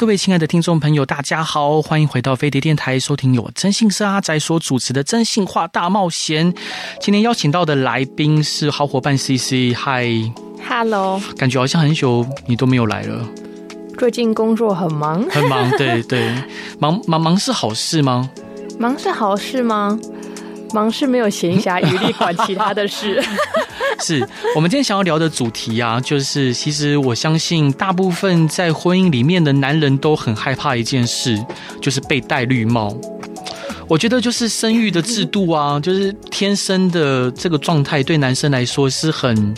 各位亲爱的听众朋友，大家好，欢迎回到飞碟电台，收听由征信社阿宅所主持的《真性化大冒险》。今天邀请到的来宾是好伙伴 CC，嗨，Hello，感觉好像很久你都没有来了。最近工作很忙，很忙，对对，忙忙忙是好事吗？忙是好事吗？忙是没有闲暇余力管其他的事。是我们今天想要聊的主题啊，就是其实我相信大部分在婚姻里面的男人都很害怕一件事，就是被戴绿帽。我觉得就是生育的制度啊，就是天生的这个状态，对男生来说是很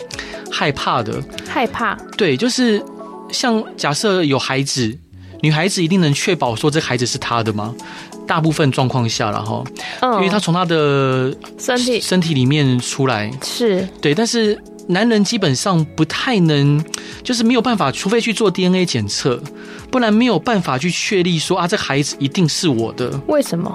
害怕的。害怕？对，就是像假设有孩子，女孩子一定能确保说这孩子是她的吗？大部分状况下了哈，因为他从他的身体身体里面出来是对，但是男人基本上不太能，就是没有办法，除非去做 DNA 检测，不然没有办法去确立说啊，这孩子一定是我的。为什么？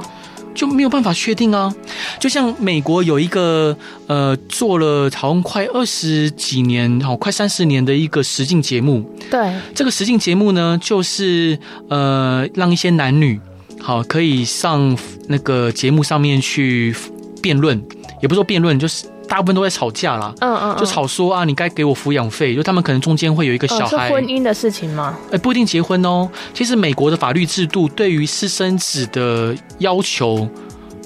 就没有办法确定啊？就像美国有一个呃，做了好像快二十几年，好快三十年的一个实境节目。对，这个实境节目呢，就是呃，让一些男女。好，可以上那个节目上面去辩论，也不是说辩论，就是大部分都在吵架啦。嗯嗯，嗯，就吵说啊，你该给我抚养费，就他们可能中间会有一个小孩。是婚姻的事情吗？哎，不一定结婚哦。其实美国的法律制度对于私生子的要求。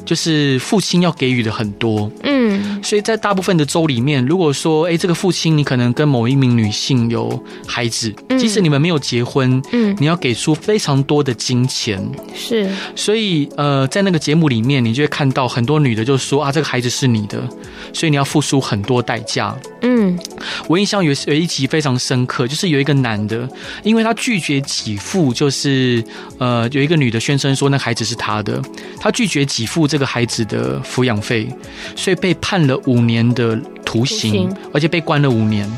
就是父亲要给予的很多，嗯，所以在大部分的州里面，如果说，哎，这个父亲你可能跟某一名女性有孩子，即使你们没有结婚，嗯，你要给出非常多的金钱，是，所以呃，在那个节目里面，你就会看到很多女的就说啊，这个孩子是你的，所以你要付出很多代价，嗯，我印象有有一集非常深刻，就是有一个男的，因为他拒绝给付，就是呃，有一个女的宣称说那孩子是他的，他拒绝给付。这个孩子的抚养费，所以被判了五年的徒刑，而且被关了五年，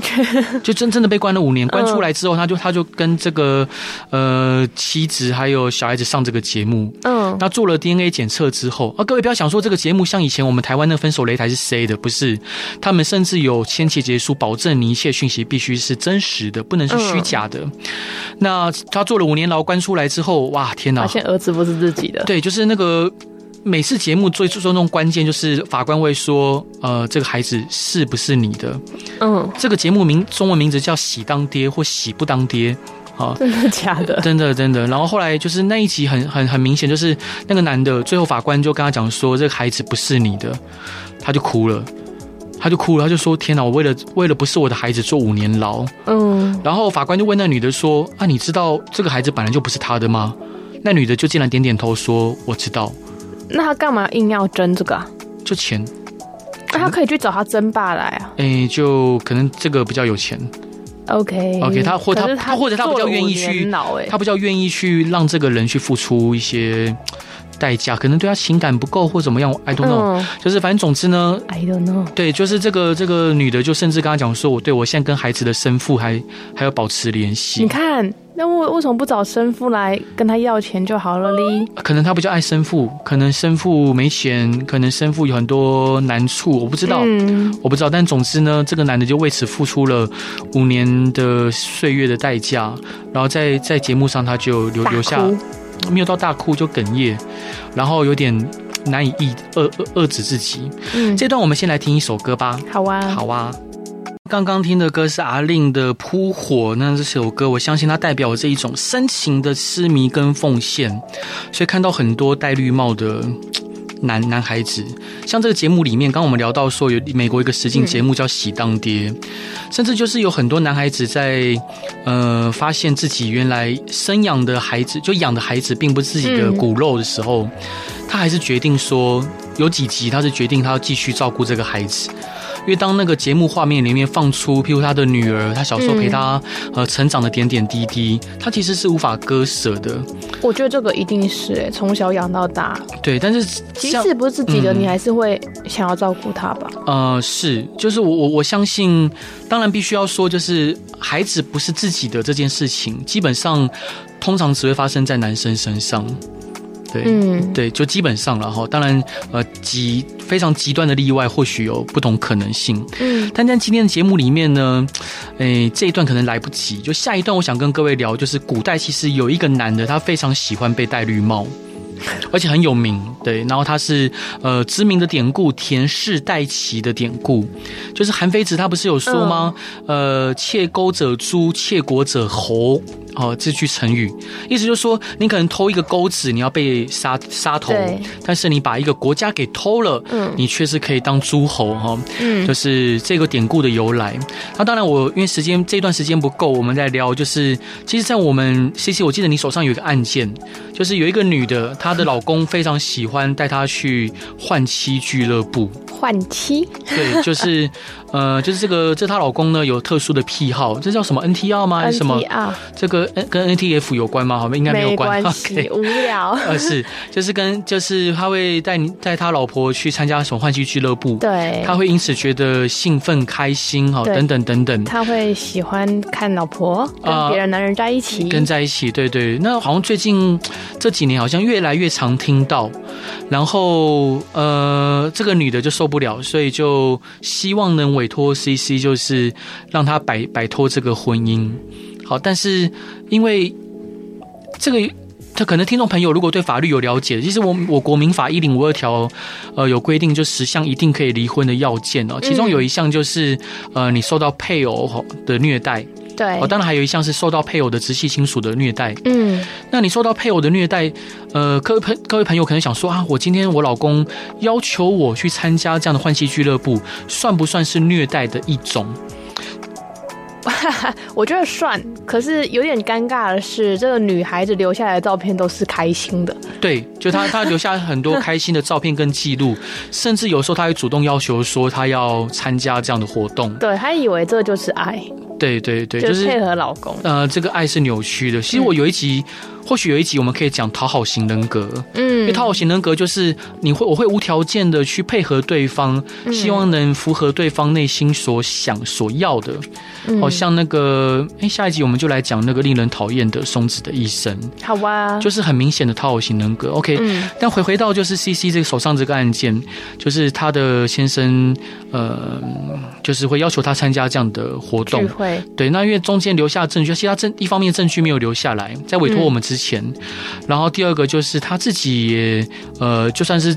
就真正的被关了五年。关出来之后，他就他就跟这个呃妻子还有小孩子上这个节目。嗯，那做了 DNA 检测之后啊，各位不要想说这个节目像以前我们台湾那分手擂台是谁的，不是？他们甚至有签切结书，保证你一切讯息必须是真实的，不能是虚假的。那他做了五年牢，关出来之后，哇，天哪！发现儿子不是自己的，对，就是那个。每次节目最注重关键就是法官会说，呃，这个孩子是不是你的？嗯，这个节目名中文名字叫“喜当爹”或“喜不当爹”。啊，真的假的？真的真的。然后后来就是那一集很很很明显，就是那个男的最后法官就跟他讲说，这个孩子不是你的，他就哭了，他就哭了，他就说：“天哪，我为了为了不是我的孩子坐五年牢。”嗯。然后法官就问那女的说：“啊，你知道这个孩子本来就不是他的吗？”那女的就竟然点点头说：“我知道。”那他干嘛硬要争这个啊？就钱。那他可以去找他争爸来啊。哎、欸，就可能这个比较有钱。OK OK，他或他他，他或者他比较愿意去，他比较愿意去让这个人去付出一些代价，可能对他情感不够或怎么样，I don't know、嗯。就是反正总之呢，I don't know。对，就是这个这个女的就甚至跟他讲说，我对我现在跟孩子的生父还还要保持联系。你看。那为为什么不找生父来跟他要钱就好了哩？可能他比较爱生父，可能生父没钱，可能生父有很多难处，我不知道，嗯、我不知道。但总之呢，这个男的就为此付出了五年的岁月的代价，然后在在节目上他就留留下，没有到大哭就哽咽，然后有点难以抑遏遏遏制自己。嗯，这段我们先来听一首歌吧。好啊，好啊。刚刚听的歌是阿令的《扑火》，那这首歌我相信它代表这一种深情的痴迷跟奉献，所以看到很多戴绿帽的 男男孩子，像这个节目里面，刚刚我们聊到说有美国一个实境节目叫《喜当爹》，甚至就是有很多男孩子在呃发现自己原来生养的孩子就养的孩子并不是自己的骨肉的时候，他还是决定说有几集他是决定他要继续照顾这个孩子。因为当那个节目画面里面放出，譬如他的女儿，他小时候陪他呃成长的点点滴滴，他其实是无法割舍的。我觉得这个一定是哎，从小养到大。对，但是即使不是自己的，嗯、你还是会想要照顾他吧？呃，是，就是我我我相信，当然必须要说，就是孩子不是自己的这件事情，基本上通常只会发生在男生身上。对，嗯，对，就基本上了哈。当然，呃，极非常极端的例外，或许有不同可能性。嗯，但在今天的节目里面呢，诶，这一段可能来不及。就下一段，我想跟各位聊，就是古代其实有一个男的，他非常喜欢被戴绿帽。而且很有名，对，然后他是呃知名的典故“田氏代齐”的典故，就是韩非子他不是有说吗？嗯、呃，窃钩者诛，窃国者侯。哦，这句成语意思就是说，你可能偷一个钩子，你要被杀杀头；但是你把一个国家给偷了，嗯，你却是可以当诸侯哈。嗯，就是这个典故的由来。那当然，我因为时间这段时间不够，我们在聊。就是其实，在我们 CC，我记得你手上有一个案件，就是有一个女的，她的老公非常喜欢带她去换妻俱乐部。换妻？对，就是。呃，就是这个，这她老公呢有特殊的癖好，这叫什么 NTR 吗？还是什么？这个跟 NTF 有关吗？好像应该没有关。系 无聊。呃，是，就是跟就是他会带你带他老婆去参加什么换妻俱乐部，对，他会因此觉得兴奋开心哈，等等等等。他会喜欢看老婆跟别的男人在一起，跟在一起，对对。那好像最近这几年好像越来越常听到，然后呃，这个女的就受不了，所以就希望能。委托 CC 就是让他摆摆脱这个婚姻，好，但是因为这个，他可能听众朋友如果对法律有了解，其实我我国民法一零五二条，呃，有规定就十项一定可以离婚的要件哦，其中有一项就是呃，你受到配偶的虐待。对，哦，当然还有一项是受到配偶的直系亲属的虐待。嗯，那你受到配偶的虐待，呃，各位朋各位朋友可能想说啊，我今天我老公要求我去参加这样的换妻俱乐部，算不算是虐待的一种？我觉得算，可是有点尴尬的是，这个女孩子留下来的照片都是开心的。对，就她她留下很多开心的照片跟记录，甚至有时候她还主动要求说她要参加这样的活动。对，她以为这就是爱。对对对，就是配合老公。呃，这个爱是扭曲的。其实我有一集。嗯或许有一集我们可以讲讨好型人格，嗯，因为讨好型人格就是你会我会无条件的去配合对方，希望能符合对方内心所想所要的，好像那个哎，下一集我们就来讲那个令人讨厌的松子的一生，好啊，就是很明显的讨好型人格。OK，但回回到就是 CC 这个手上这个案件，就是他的先生呃，就是会要求他参加这样的活动，会。对，那因为中间留下证据，其他证一方面证据没有留下来，在委托我们之钱，然后第二个就是他自己，呃，就算是。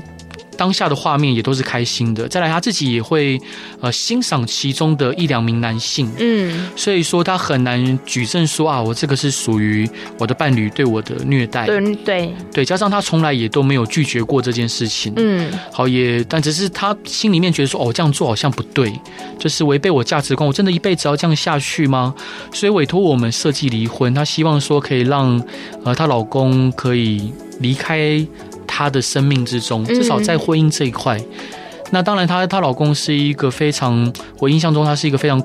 当下的画面也都是开心的。再来，他自己也会呃欣赏其中的一两名男性，嗯，所以说他很难举证说啊，我这个是属于我的伴侣对我的虐待，对对。对，加上他从来也都没有拒绝过这件事情，嗯，好也，但只是他心里面觉得说，哦，这样做好像不对，就是违背我价值观，我真的一辈子要这样下去吗？所以委托我们设计离婚，她希望说可以让呃她老公可以离开。她的生命之中，至少在婚姻这一块，嗯、那当然，她她老公是一个非常，我印象中他是一个非常，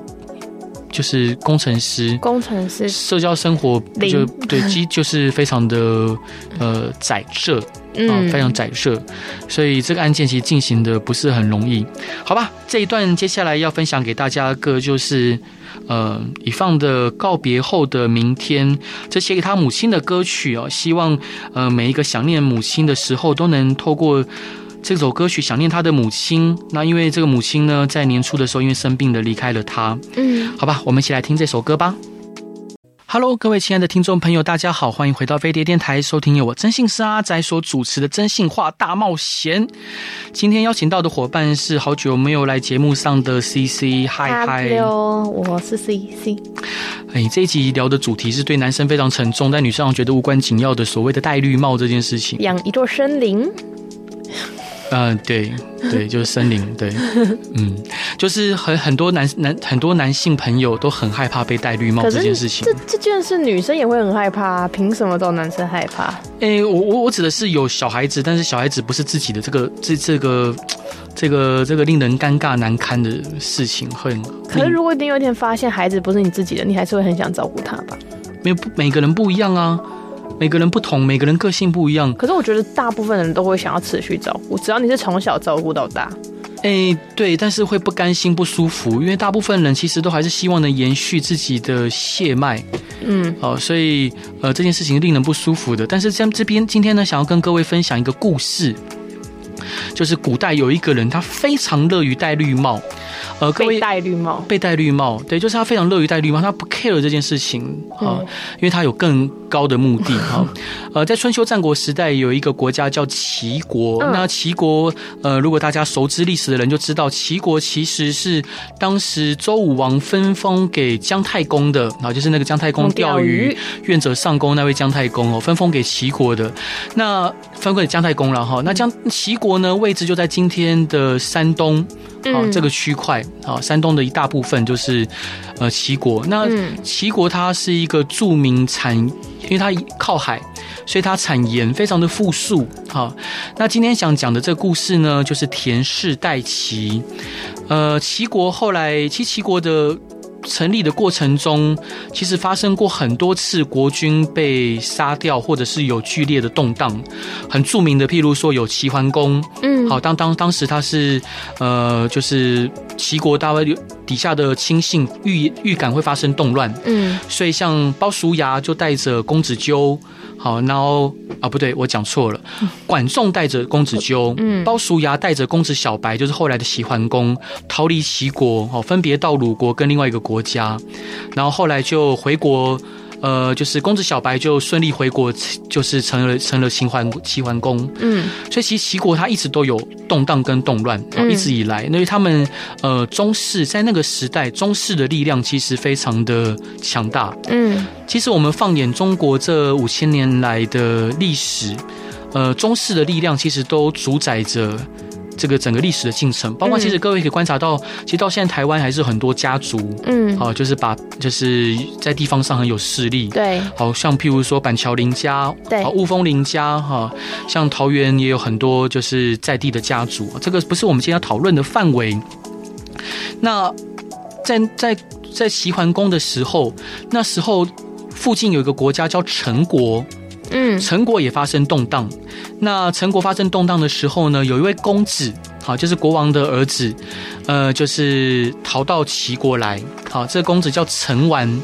就是工程师，工程师，社交生活就对，基就是非常的 呃窄窄，嗯，非常窄设，所以这个案件其实进行的不是很容易，好吧？这一段接下来要分享给大家的歌就是。呃，以放的告别后的明天，这写给他母亲的歌曲哦，希望呃每一个想念母亲的时候，都能透过这首歌曲想念他的母亲。那因为这个母亲呢，在年初的时候因为生病的离开了他。嗯，好吧，我们一起来听这首歌吧。Hello，各位亲爱的听众朋友，大家好，欢迎回到飞碟电台，收听由我真姓是阿宅所主持的《真性话大冒险》。今天邀请到的伙伴是好久没有来节目上的 CC，嗨嗨，Hello，我是 CC。哎，这一集聊的主题是对男生非常沉重，但女生觉得无关紧要的所谓的戴绿帽这件事情。养一座森林。嗯、呃，对对，就是森林，对，嗯，就是很很多男男很多男性朋友都很害怕被戴绿帽这件事情。这这件事女生也会很害怕，凭什么都男生害怕？哎、欸，我我我指的是有小孩子，但是小孩子不是自己的，这个这这个这个这个令人尴尬难堪的事情，很。可是如果你有一天发现孩子不是你自己的，你还是会很想照顾他吧？没有，每个人不一样啊。每个人不同，每个人个性不一样。可是我觉得大部分人都会想要持续照顾，只要你是从小照顾到大。哎、欸，对，但是会不甘心、不舒服，因为大部分人其实都还是希望能延续自己的血脉。嗯，好、哦，所以呃，这件事情令人不舒服的。但是像这边今天呢，想要跟各位分享一个故事，就是古代有一个人，他非常乐于戴绿帽。呃，各位被戴绿帽，被戴绿帽，对，就是他非常乐于戴绿帽，他不 care 这件事情啊、嗯，因为他有更高的目的哈。呃，在春秋战国时代，有一个国家叫齐国。嗯、那齐国，呃，如果大家熟知历史的人就知道，齐国其实是当时周武王分封给姜太公的啊，就是那个姜太公钓鱼愿者上钩那位姜太公哦，分封给齐国的。那分封给姜太公了哈。那姜齐国呢，位置就在今天的山东。啊，这个区块啊，山东的一大部分就是呃齐国。那齐国它是一个著名产，因为它靠海，所以它产盐非常的富庶。好，那今天想讲的这个故事呢，就是田氏代齐。呃，齐国后来，其实齐国的。成立的过程中，其实发生过很多次国君被杀掉，或者是有剧烈的动荡。很著名的，譬如说有齐桓公，嗯，好，当当当时他是呃，就是齐国大卫底下的亲信预预感会发生动乱，嗯，所以像鲍叔牙就带着公子纠。好，然后啊，不对，我讲错了。管仲带着公子纠，嗯，鲍叔牙带着公子小白，就是后来的齐桓公，逃离齐国，哦，分别到鲁国跟另外一个国家，然后后来就回国。呃，就是公子小白就顺利回国，就是成了成了齐桓齐桓公。嗯，所以其实齐国它一直都有动荡跟动乱，嗯，一直以来，因为他们呃宗室在那个时代，宗室的力量其实非常的强大。嗯，其实我们放眼中国这五千年来的历史，呃，宗室的力量其实都主宰着。这个整个历史的进程，包括其实各位可以观察到，其实到现在台湾还是很多家族，嗯，好，就是把就是在地方上很有势力，对，好像譬如说板桥林家，对，雾峰林家，哈，像桃园也有很多就是在地的家族，这个不是我们今天要讨论的范围。那在在在齐桓公的时候，那时候附近有一个国家叫陈国。嗯，陈国也发生动荡。那陈国发生动荡的时候呢，有一位公子，好，就是国王的儿子，呃，就是逃到齐国来。好，这个公子叫陈完，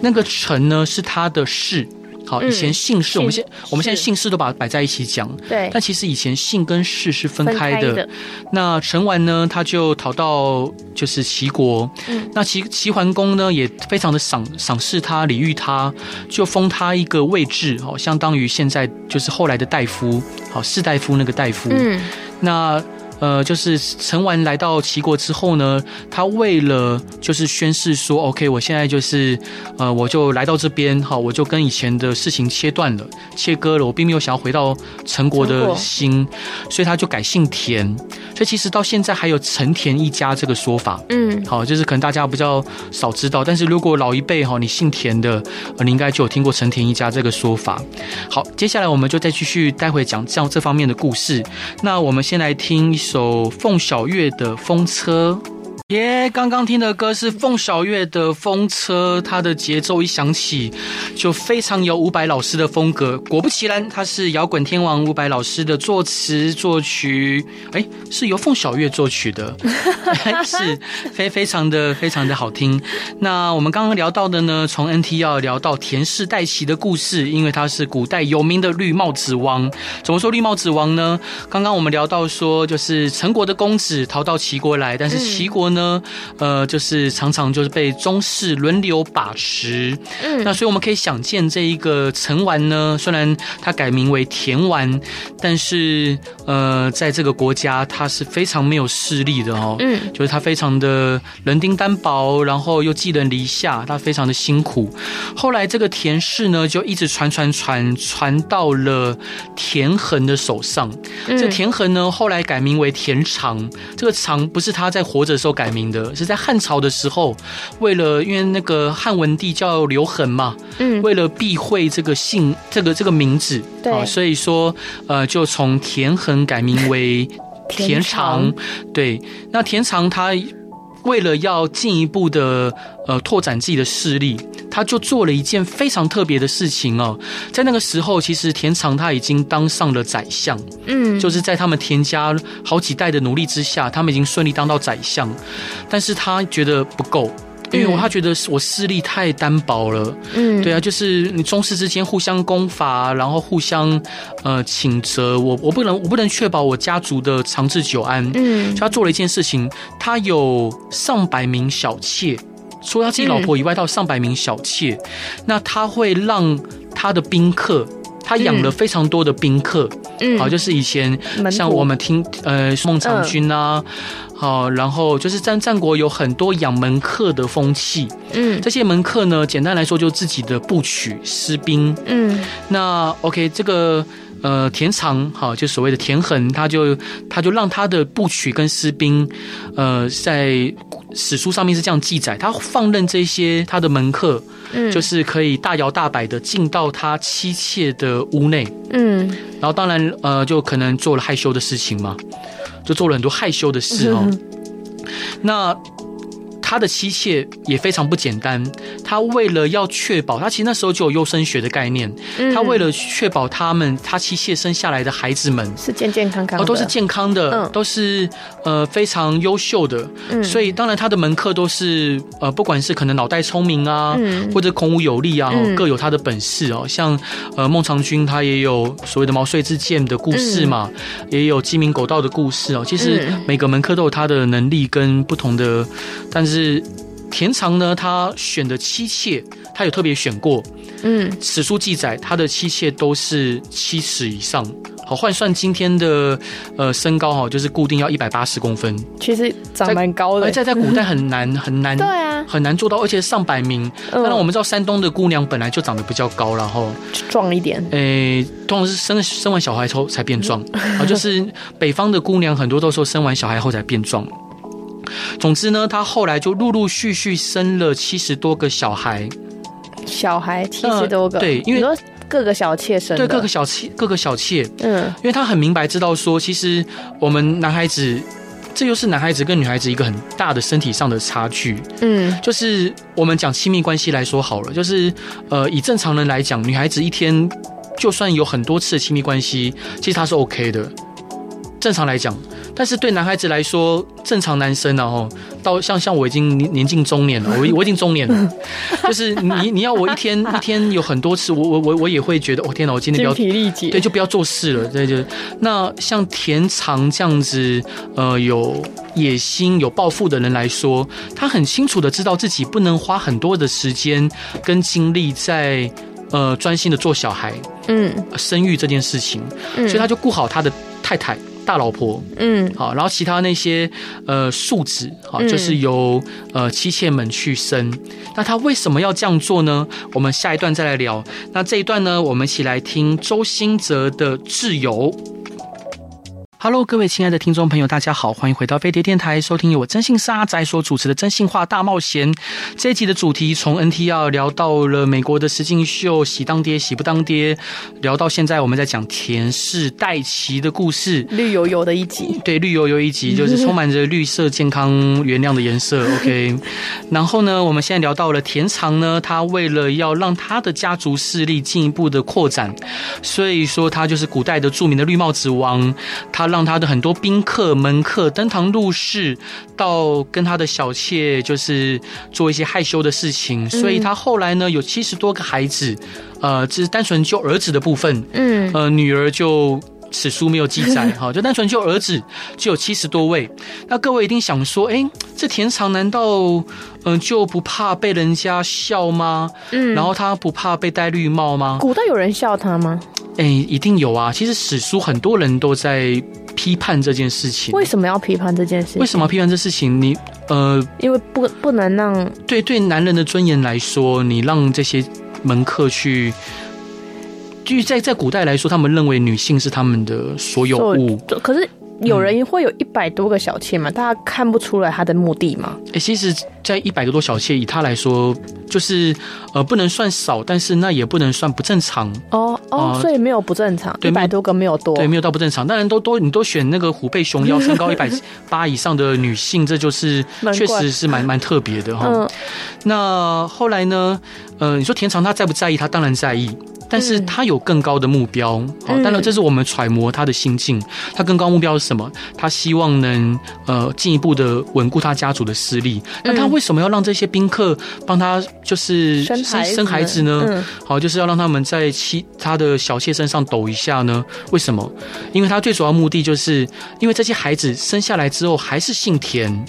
那个陈呢是他的氏。好，以前姓氏，嗯、我们现我们现在姓氏都把它摆在一起讲。对，但其实以前姓跟氏是分开的。那陈完呢，他就逃到就是齐国。嗯，那齐齐桓公呢也非常的赏赏识他，礼遇他，就封他一个位置，好，相当于现在就是后来的大夫，好，士大夫那个大夫。嗯，那。呃，就是陈完来到齐国之后呢，他为了就是宣誓说，OK，我现在就是呃，我就来到这边，好，我就跟以前的事情切断了，切割了，我并没有想要回到陈国的心，所以他就改姓田。所以其实到现在还有陈田一家这个说法，嗯，好，就是可能大家比较少知道，但是如果老一辈哈，你姓田的，你应该就有听过陈田一家这个说法。好，接下来我们就再继续待会讲这样这方面的故事。那我们先来听。首凤小岳的风车。耶！刚刚听的歌是凤小岳的《风车》，它的节奏一响起，就非常有伍佰老师的风格。果不其然，他是摇滚天王伍佰老师的作词作曲，哎，是由凤小岳作曲的，是非非常的非常的好听。那我们刚刚聊到的呢，从 NT 要聊到田氏代齐的故事，因为他是古代有名的绿帽子王。怎么说绿帽子王呢？刚刚我们聊到说，就是陈国的公子逃到齐国来，但是齐国呢？呢，呃，就是常常就是被宗室轮流把持。嗯，那所以我们可以想见，这一个陈丸呢，虽然他改名为田丸，但是呃，在这个国家他是非常没有势力的哦。嗯，就是他非常的人丁单薄，然后又寄人篱下，他非常的辛苦。后来这个田氏呢，就一直传传传传到了田恒的手上。嗯，这田恒呢，后来改名为田常。这个常不是他在活着的时候改名的，是在汉朝的时候，为了因为那个汉文帝叫刘恒嘛，嗯，为了避讳这个姓，这个这个名字，对，啊，所以说呃，就从田恒改名为田常。田常对，那田常他。为了要进一步的呃拓展自己的势力，他就做了一件非常特别的事情哦。在那个时候，其实田常他已经当上了宰相，嗯，就是在他们田家好几代的努力之下，他们已经顺利当到宰相，但是他觉得不够。因为我他觉得我势力太单薄了，嗯，对啊，就是你宗室之间互相攻伐，然后互相呃请责，我我不能我不能确保我家族的长治久安，嗯，他做了一件事情，他有上百名小妾，除了他自己老婆以外，到上百名小妾，嗯，那他会让他的宾客。他养了非常多的宾客，嗯，好，就是以前像我们听呃孟尝君啊，好，然后就是战战国有很多养门客的风气，嗯，这些门客呢，简单来说就自己的部曲私兵，嗯，那 OK 这个呃田常，好，就所谓的田恒，他就他就让他的部曲跟私兵，呃，在史书上面是这样记载，他放任这些他的门客。嗯，就是可以大摇大摆的进到他妻妾的屋内，嗯，然后当然呃，就可能做了害羞的事情嘛，就做了很多害羞的事哦，嗯、那。他的妻妾也非常不简单，他为了要确保，他其实那时候就有优生学的概念，嗯、他为了确保他们他妻妾生下来的孩子们是健健康康的，都是健康的，嗯、都是呃非常优秀的，嗯、所以当然他的门客都是呃不管是可能脑袋聪明啊，嗯、或者孔武有力啊，嗯、各有他的本事哦，像呃孟尝君他也有所谓的毛遂自荐的故事嘛，嗯、也有鸡鸣狗盗的故事哦，其实每个门客都有他的能力跟不同的，但是。是田常呢，他选的妻妾，他有特别选过。嗯，史书记载，他的妻妾都是七尺以上。好，换算今天的呃身高哈，就是固定要一百八十公分。其实长蛮高的，而且在古代很难 很难，对啊，很难做到，而且上百名。当然，我们知道山东的姑娘本来就长得比较高，然后壮一点。诶，通常是生生完小孩后才变壮。啊，就是北方的姑娘很多都说生完小孩后才变壮。总之呢，他后来就陆陆续续生了七十多个小孩，小孩七十多个，呃、对，因为各个小妾生，对各个小妾，各个小妾，嗯，因为他很明白知道说，其实我们男孩子，这又是男孩子跟女孩子一个很大的身体上的差距，嗯，就是我们讲亲密关系来说好了，就是呃，以正常人来讲，女孩子一天就算有很多次的亲密关系，其实她是 OK 的，正常来讲。但是对男孩子来说，正常男生然后到像像我已经年年近中年了，我我已经中年了，就是你 你要我一天一天有很多次，我我我我也会觉得，哦天哪，我今天不要精疲力竭，对，就不要做事了，对就那像田常这样子，呃，有野心、有抱负的人来说，他很清楚的知道自己不能花很多的时间跟精力在呃专心的做小孩，嗯，生育这件事情，所以他就顾好他的太太。大老婆，嗯，好，然后其他那些呃庶子，好，就是由呃妻妾们去生。那他为什么要这样做呢？我们下一段再来聊。那这一段呢，我们一起来听周兴哲的挚友。Hello，各位亲爱的听众朋友，大家好，欢迎回到飞碟电台，收听由我真心沙仔所主持的《真心话大冒险》。这一集的主题从 NTR 聊到了美国的实境秀，喜当爹，喜不当爹，聊到现在我们在讲田氏代齐的故事，绿油油的一集，对，绿油油一集就是充满着绿色、健康、原谅的颜色。OK，然后呢，我们现在聊到了田常呢，他为了要让他的家族势力进一步的扩展，所以说他就是古代的著名的绿帽子王，他。让他的很多宾客、门客登堂入室，到跟他的小妾就是做一些害羞的事情，所以他后来呢有七十多个孩子，呃，只是单纯就儿子的部分，嗯，呃，女儿就史书没有记载，哈，就单纯就儿子就有七十多位。那各位一定想说，哎，这田常难道嗯、呃、就不怕被人家笑吗？嗯，然后他不怕被戴绿帽吗？古代有人笑他吗？哎，一定有啊。其实史书很多人都在批判这件事情。为什么要批判这件事情？为什么要批判这事情？你呃，因为不不能让对对男人的尊严来说，你让这些门客去。就在在古代来说，他们认为女性是他们的所有物。可是有人会有一百多个小妾吗？大家看不出来他的目的吗？哎、欸，其实，在一百个多小妾，以他来说，就是呃，不能算少，但是那也不能算不正常。哦哦，呃、所以没有不正常。对，一百多个没有多，对，没有到不正常。当然都都你都选那个虎背熊腰、身高一百八以上的女性，这就是确实是蛮蛮特别的哈。嗯、那后来呢？呃，你说田长他在不在意？他当然在意。但是他有更高的目标，好、嗯，当然这是我们揣摩他的心境。他更高目标是什么？他希望能呃进一步的稳固他家族的势力。那他为什么要让这些宾客帮他就是生生孩子呢？好，就是要让他们在其他的小妾身上抖一下呢？为什么？因为他最主要目的就是因为这些孩子生下来之后还是姓田。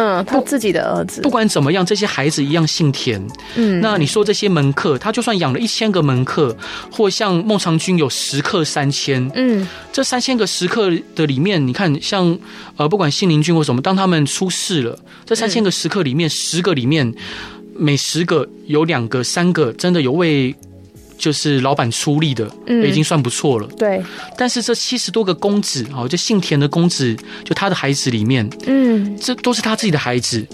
嗯，他自己的儿子，不管怎么样，这些孩子一样姓田。嗯，那你说这些门客，他就算养了一千个门客，或像孟尝君有食客三千，嗯，这三千个食客的里面，你看像呃，不管信陵君或什么，当他们出事了，这三千个食客里面，十个里面，每十个有两个、三个真的有为。就是老板出力的，嗯，已经算不错了。对，但是这七十多个公子，哦，就姓田的公子，就他的孩子里面，嗯，这都是他自己的孩子。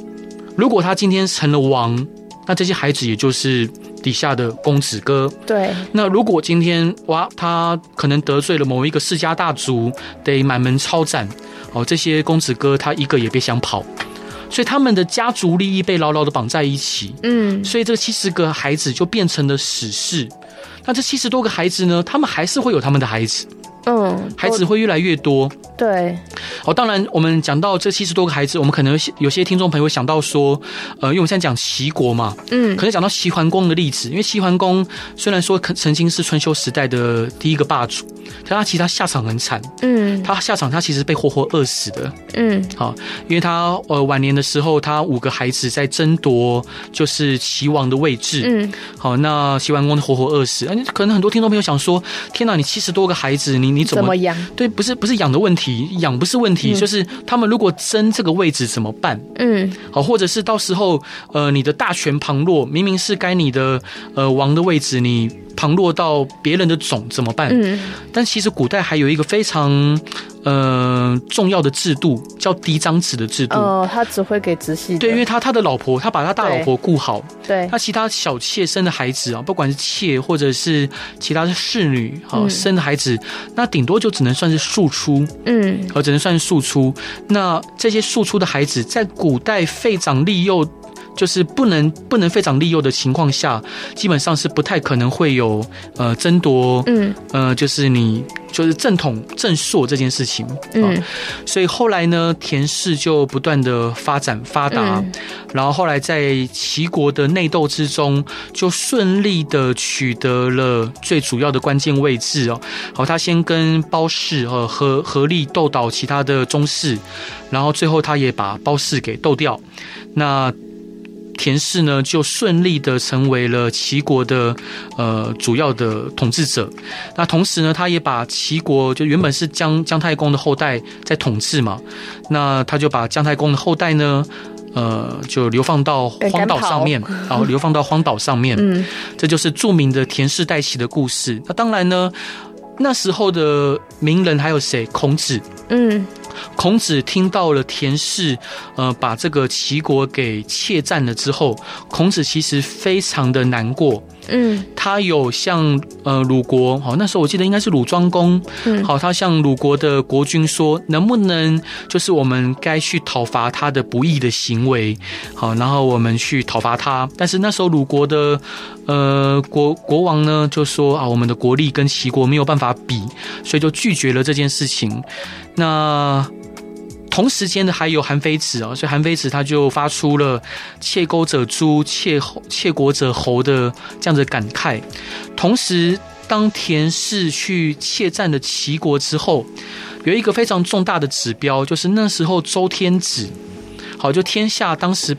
如果他今天成了王，那这些孩子也就是底下的公子哥。对，那如果今天哇，他可能得罪了某一个世家大族，得满门抄斩，哦，这些公子哥他一个也别想跑。所以他们的家族利益被牢牢的绑在一起，嗯，所以这七十个孩子就变成了死士。那这七十多个孩子呢？他们还是会有他们的孩子。嗯，孩子会越来越多。对，好，当然我们讲到这七十多个孩子，我们可能有些听众朋友会想到说，呃，因为我们现在讲齐国嘛，嗯，可能讲到齐桓公的例子，因为齐桓公虽然说曾经是春秋时代的第一个霸主，但他其实他下场很惨，嗯，他下场他其实被活活饿死的，嗯，好，因为他呃晚年的时候，他五个孩子在争夺就是齐王的位置，嗯，好，那齐桓公活活饿死，可能很多听众朋友想说，天哪，你七十多个孩子，你你怎么，怎么养？对，不是不是养的问题，养不是问题，嗯、就是他们如果争这个位置怎么办？嗯，好，或者是到时候呃，你的大权旁落，明明是该你的呃王的位置，你。旁落到别人的种怎么办？嗯，但其实古代还有一个非常呃重要的制度，叫嫡长子的制度。哦，他只会给直系。对，因为他他的老婆，他把他大老婆顾好。对。他其他小妾生的孩子啊，不管是妾或者是其他的侍女，啊、嗯、生的孩子，那顶多就只能算是庶出。嗯。而只能算是庶出。那这些庶出的孩子，在古代废长立幼。就是不能不能非常利诱的情况下，基本上是不太可能会有呃争夺，嗯，呃，就是你就是正统正朔这件事情，嗯，所以后来呢，田氏就不断的发展发达，嗯、然后后来在齐国的内斗之中，就顺利的取得了最主要的关键位置哦。好，他先跟包氏呃合合力斗倒其他的宗室，然后最后他也把包氏给斗掉，那。田氏呢，就顺利的成为了齐国的呃主要的统治者。那同时呢，他也把齐国就原本是姜姜太公的后代在统治嘛，那他就把姜太公的后代呢，呃，就流放到荒岛上面，然后流放到荒岛上面。嗯，这就是著名的田氏代齐的故事。那当然呢，那时候的名人还有谁？孔子。嗯。孔子听到了田氏，呃，把这个齐国给窃占了之后，孔子其实非常的难过。嗯，他有向呃鲁国，好，那时候我记得应该是鲁庄公，嗯，好，他向鲁国的国君说，能不能就是我们该去讨伐他的不义的行为，好，然后我们去讨伐他。但是那时候鲁国的呃国国王呢就说啊，我们的国力跟齐国没有办法比，所以就拒绝了这件事情。那。同时间的还有韩非子啊，所以韩非子他就发出了“窃钩者诛，窃窃国者侯”的这样的感慨。同时，当田氏去窃占了齐国之后，有一个非常重大的指标，就是那时候周天子，好，就天下当时。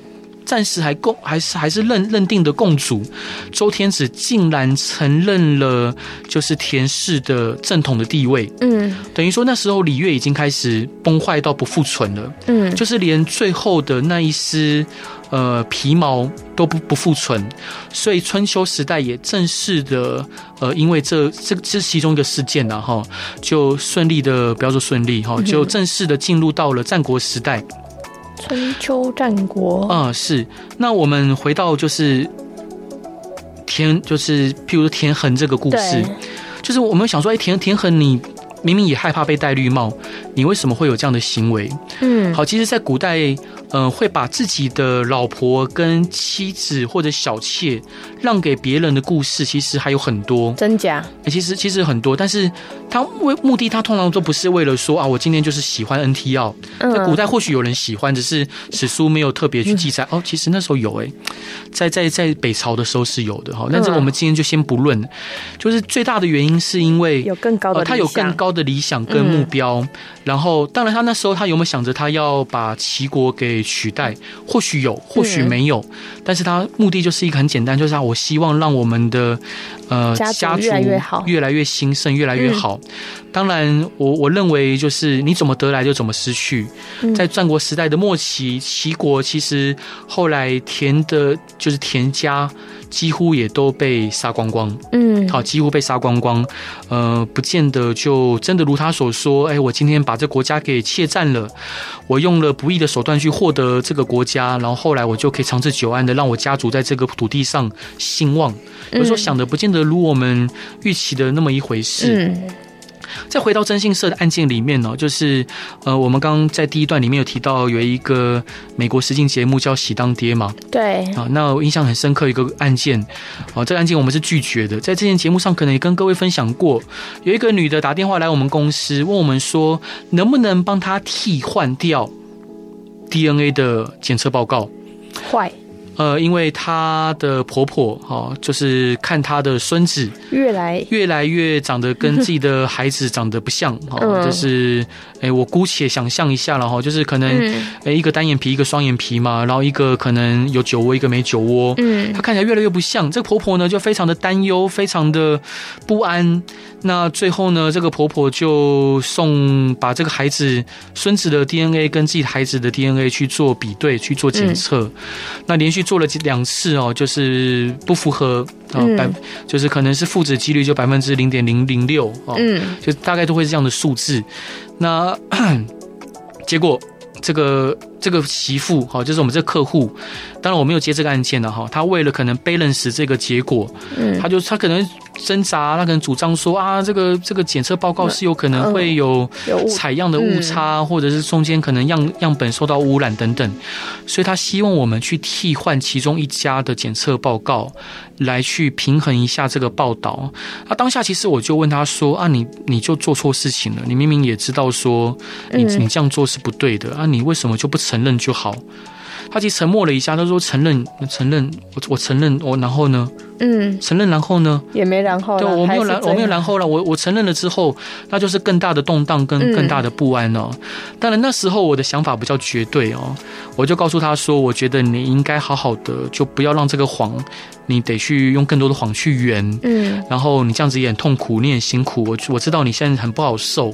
暂时还共还是还是认认定的共主，周天子竟然承认了就是田氏的正统的地位，嗯，等于说那时候礼乐已经开始崩坏到不复存了，嗯，就是连最后的那一丝呃皮毛都不不复存，所以春秋时代也正式的呃因为这这这是其中一个事件呢哈，就顺利的不要说顺利哈，就正式的进入到了战国时代。春秋战国啊、嗯，是。那我们回到就是田，就是譬如说田横这个故事，就是我们想说，哎，田田横，你明明也害怕被戴绿帽，你为什么会有这样的行为？嗯，好，其实，在古代。嗯，会把自己的老婆跟妻子或者小妾让给别人的故事，其实还有很多。真假？其实其实很多，但是他为目的，他通常都不是为了说啊，我今天就是喜欢 NT 奥。在古代或许有人喜欢，只是史书没有特别去记载。哦，其实那时候有诶，在在在北朝的时候是有的哈。但是我们今天就先不论，就是最大的原因是因为有更高的，他有更高的理想跟目标。然后，当然他那时候他有没有想着他要把齐国给取代，或许有，或许没有，嗯、但是他目的就是一个很简单，就是啊，我希望让我们的呃家族越来越好，越来越兴盛，越来越好。嗯、当然，我我认为就是你怎么得来就怎么失去。在战国时代的末期，齐国其实后来田的，就是田家。几乎也都被杀光光，嗯，好，几乎被杀光光，呃，不见得就真的如他所说，哎，我今天把这国家给窃占了，我用了不义的手段去获得这个国家，然后后来我就可以长治久安的让我家族在这个土地上兴旺。有时候想的不见得如我们预期的那么一回事。嗯。再回到征信社的案件里面呢，就是呃，我们刚刚在第一段里面有提到有一个美国实境节目叫《喜当爹》嘛，对。啊，那我印象很深刻一个案件，啊，这个案件我们是拒绝的，在之前节目上可能也跟各位分享过，有一个女的打电话来我们公司问我们说，能不能帮她替换掉 DNA 的检测报告？坏。呃，因为她的婆婆哈，就是看她的孙子越来越来越长得跟自己的孩子长得不像哈，就是哎，我姑且想象一下了哈，就是可能哎一个单眼皮一个双眼皮嘛，然后一个可能有酒窝一个没酒窝，嗯，她看起来越来越不像。这个婆婆呢就非常的担忧，非常的不安。那最后呢，这个婆婆就送把这个孩子孙子的 DNA 跟自己孩子的 DNA 去做比对去做检测，那连续。做了两次哦，就是不符合啊，百、嗯、就是可能是父子几率就百分之零点零零六哦，嗯，就大概都会是这样的数字。那 结果这个这个媳妇哈，就是我们这个客户，当然我没有接这个案件的哈。他为了可能 balance 这个结果，嗯，他就他可能。挣扎，他可能主张说啊，这个这个检测报告是有可能会有采样的误差，或者是中间可能样样本受到污染等等，所以他希望我们去替换其中一家的检测报告，来去平衡一下这个报道。啊，当下其实我就问他说啊，你你就做错事情了，你明明也知道说你你这样做是不对的啊，你为什么就不承认就好？他其实沉默了一下，他说承认承认，我我承认我，然后呢？嗯，承认然后呢？也没然后。对，我没有然，我没有然后了。我我承认了之后，那就是更大的动荡跟更大的不安哦。嗯、当然那时候我的想法比较绝对哦，我就告诉他说，我觉得你应该好好的，就不要让这个谎，你得去用更多的谎去圆。嗯，然后你这样子也很痛苦，你很辛苦。我我知道你现在很不好受，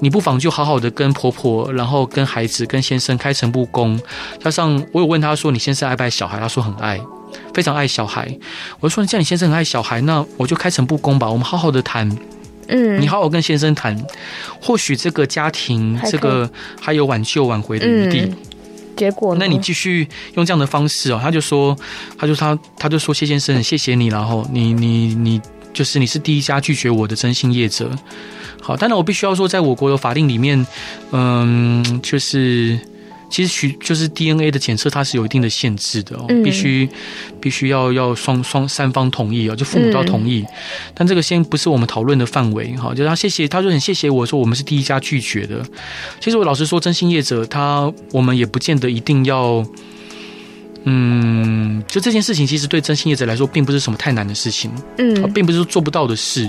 你不妨就好好的跟婆婆，然后跟孩子、跟先生开诚布公。加上我有问他说，你先生爱不爱小孩？他说很爱。非常爱小孩，我就说，既然你先生很爱小孩，那我就开诚布公吧，我们好好的谈。嗯，你好好跟先生谈，或许这个家庭这个还有挽救挽回的余地。嗯、结果呢，那你继续用这样的方式哦。他就说，他就他他就说谢先生，谢谢你，然后你你你就是你是第一家拒绝我的征信业者。好，当然我必须要说，在我国的法令里面，嗯，就是。其实许就是 DNA 的检测，它是有一定的限制的哦，必须必须要要双双三方同意哦，就父母都要同意。但这个先不是我们讨论的范围哈。就他谢谢，他说很谢谢我说我们是第一家拒绝的。其实我老实说，真心业者他我们也不见得一定要。嗯，就这件事情，其实对真心业者来说，并不是什么太难的事情，嗯，并不是做不到的事。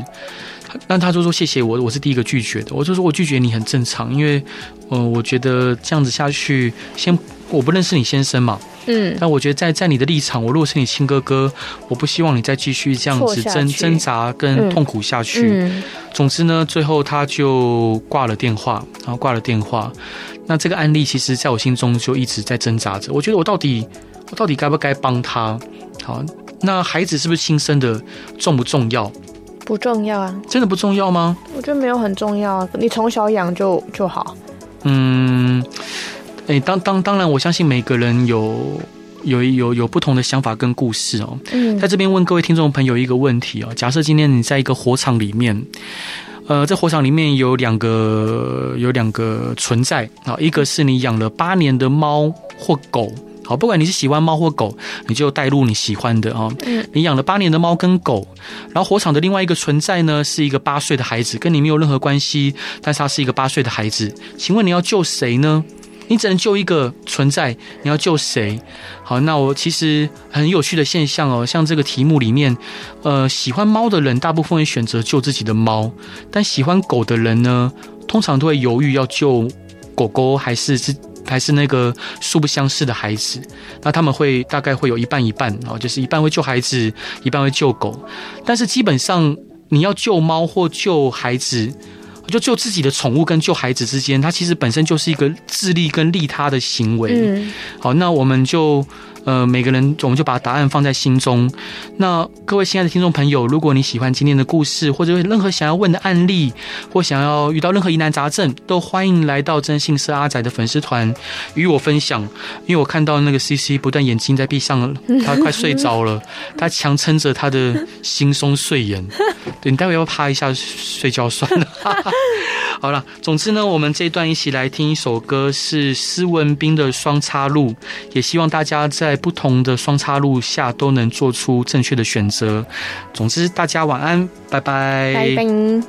那他就说谢谢我，我是第一个拒绝的。我就说我拒绝你很正常，因为，呃，我觉得这样子下去，先我不认识你先生嘛，嗯，但我觉得在在你的立场，我如果是你亲哥哥，我不希望你再继续这样子挣挣扎跟痛苦下去。嗯，总之呢，最后他就挂了电话，然后挂了电话。那这个案例其实在我心中就一直在挣扎着，我觉得我到底我到底该不该帮他？好，那孩子是不是亲生的，重不重要？不重要啊，真的不重要吗？我觉得没有很重要啊，你从小养就就好。嗯，哎、欸，当当当然，我相信每个人有有有有不同的想法跟故事哦。嗯，在这边问各位听众朋友一个问题哦，假设今天你在一个火场里面，呃，在火场里面有两个有两个存在啊，一个是你养了八年的猫或狗。好，不管你是喜欢猫或狗，你就带入你喜欢的哦。嗯，你养了八年的猫跟狗，然后火场的另外一个存在呢，是一个八岁的孩子，跟你没有任何关系，但是他是一个八岁的孩子。请问你要救谁呢？你只能救一个存在，你要救谁？好，那我其实很有趣的现象哦，像这个题目里面，呃，喜欢猫的人大部分会选择救自己的猫，但喜欢狗的人呢，通常都会犹豫要救狗狗还是是。还是那个素不相识的孩子，那他们会大概会有一半一半啊，就是一半会救孩子，一半会救狗。但是基本上你要救猫或救孩子，就救自己的宠物跟救孩子之间，它其实本身就是一个自利跟利他的行为。嗯，好，那我们就。呃，每个人我们就把答案放在心中。那各位亲爱的听众朋友，如果你喜欢今天的故事，或者有任何想要问的案例，或想要遇到任何疑难杂症，都欢迎来到真信社阿仔的粉丝团与我分享。因为我看到那个 CC 不断眼睛在闭上了，他快睡着了，他强撑着他的惺忪睡眼。对，你待会要趴一下睡觉算了。好了，总之呢，我们这一段一起来听一首歌，是施文斌的《双岔路》，也希望大家在不同的双岔路下都能做出正确的选择。总之，大家晚安，拜拜。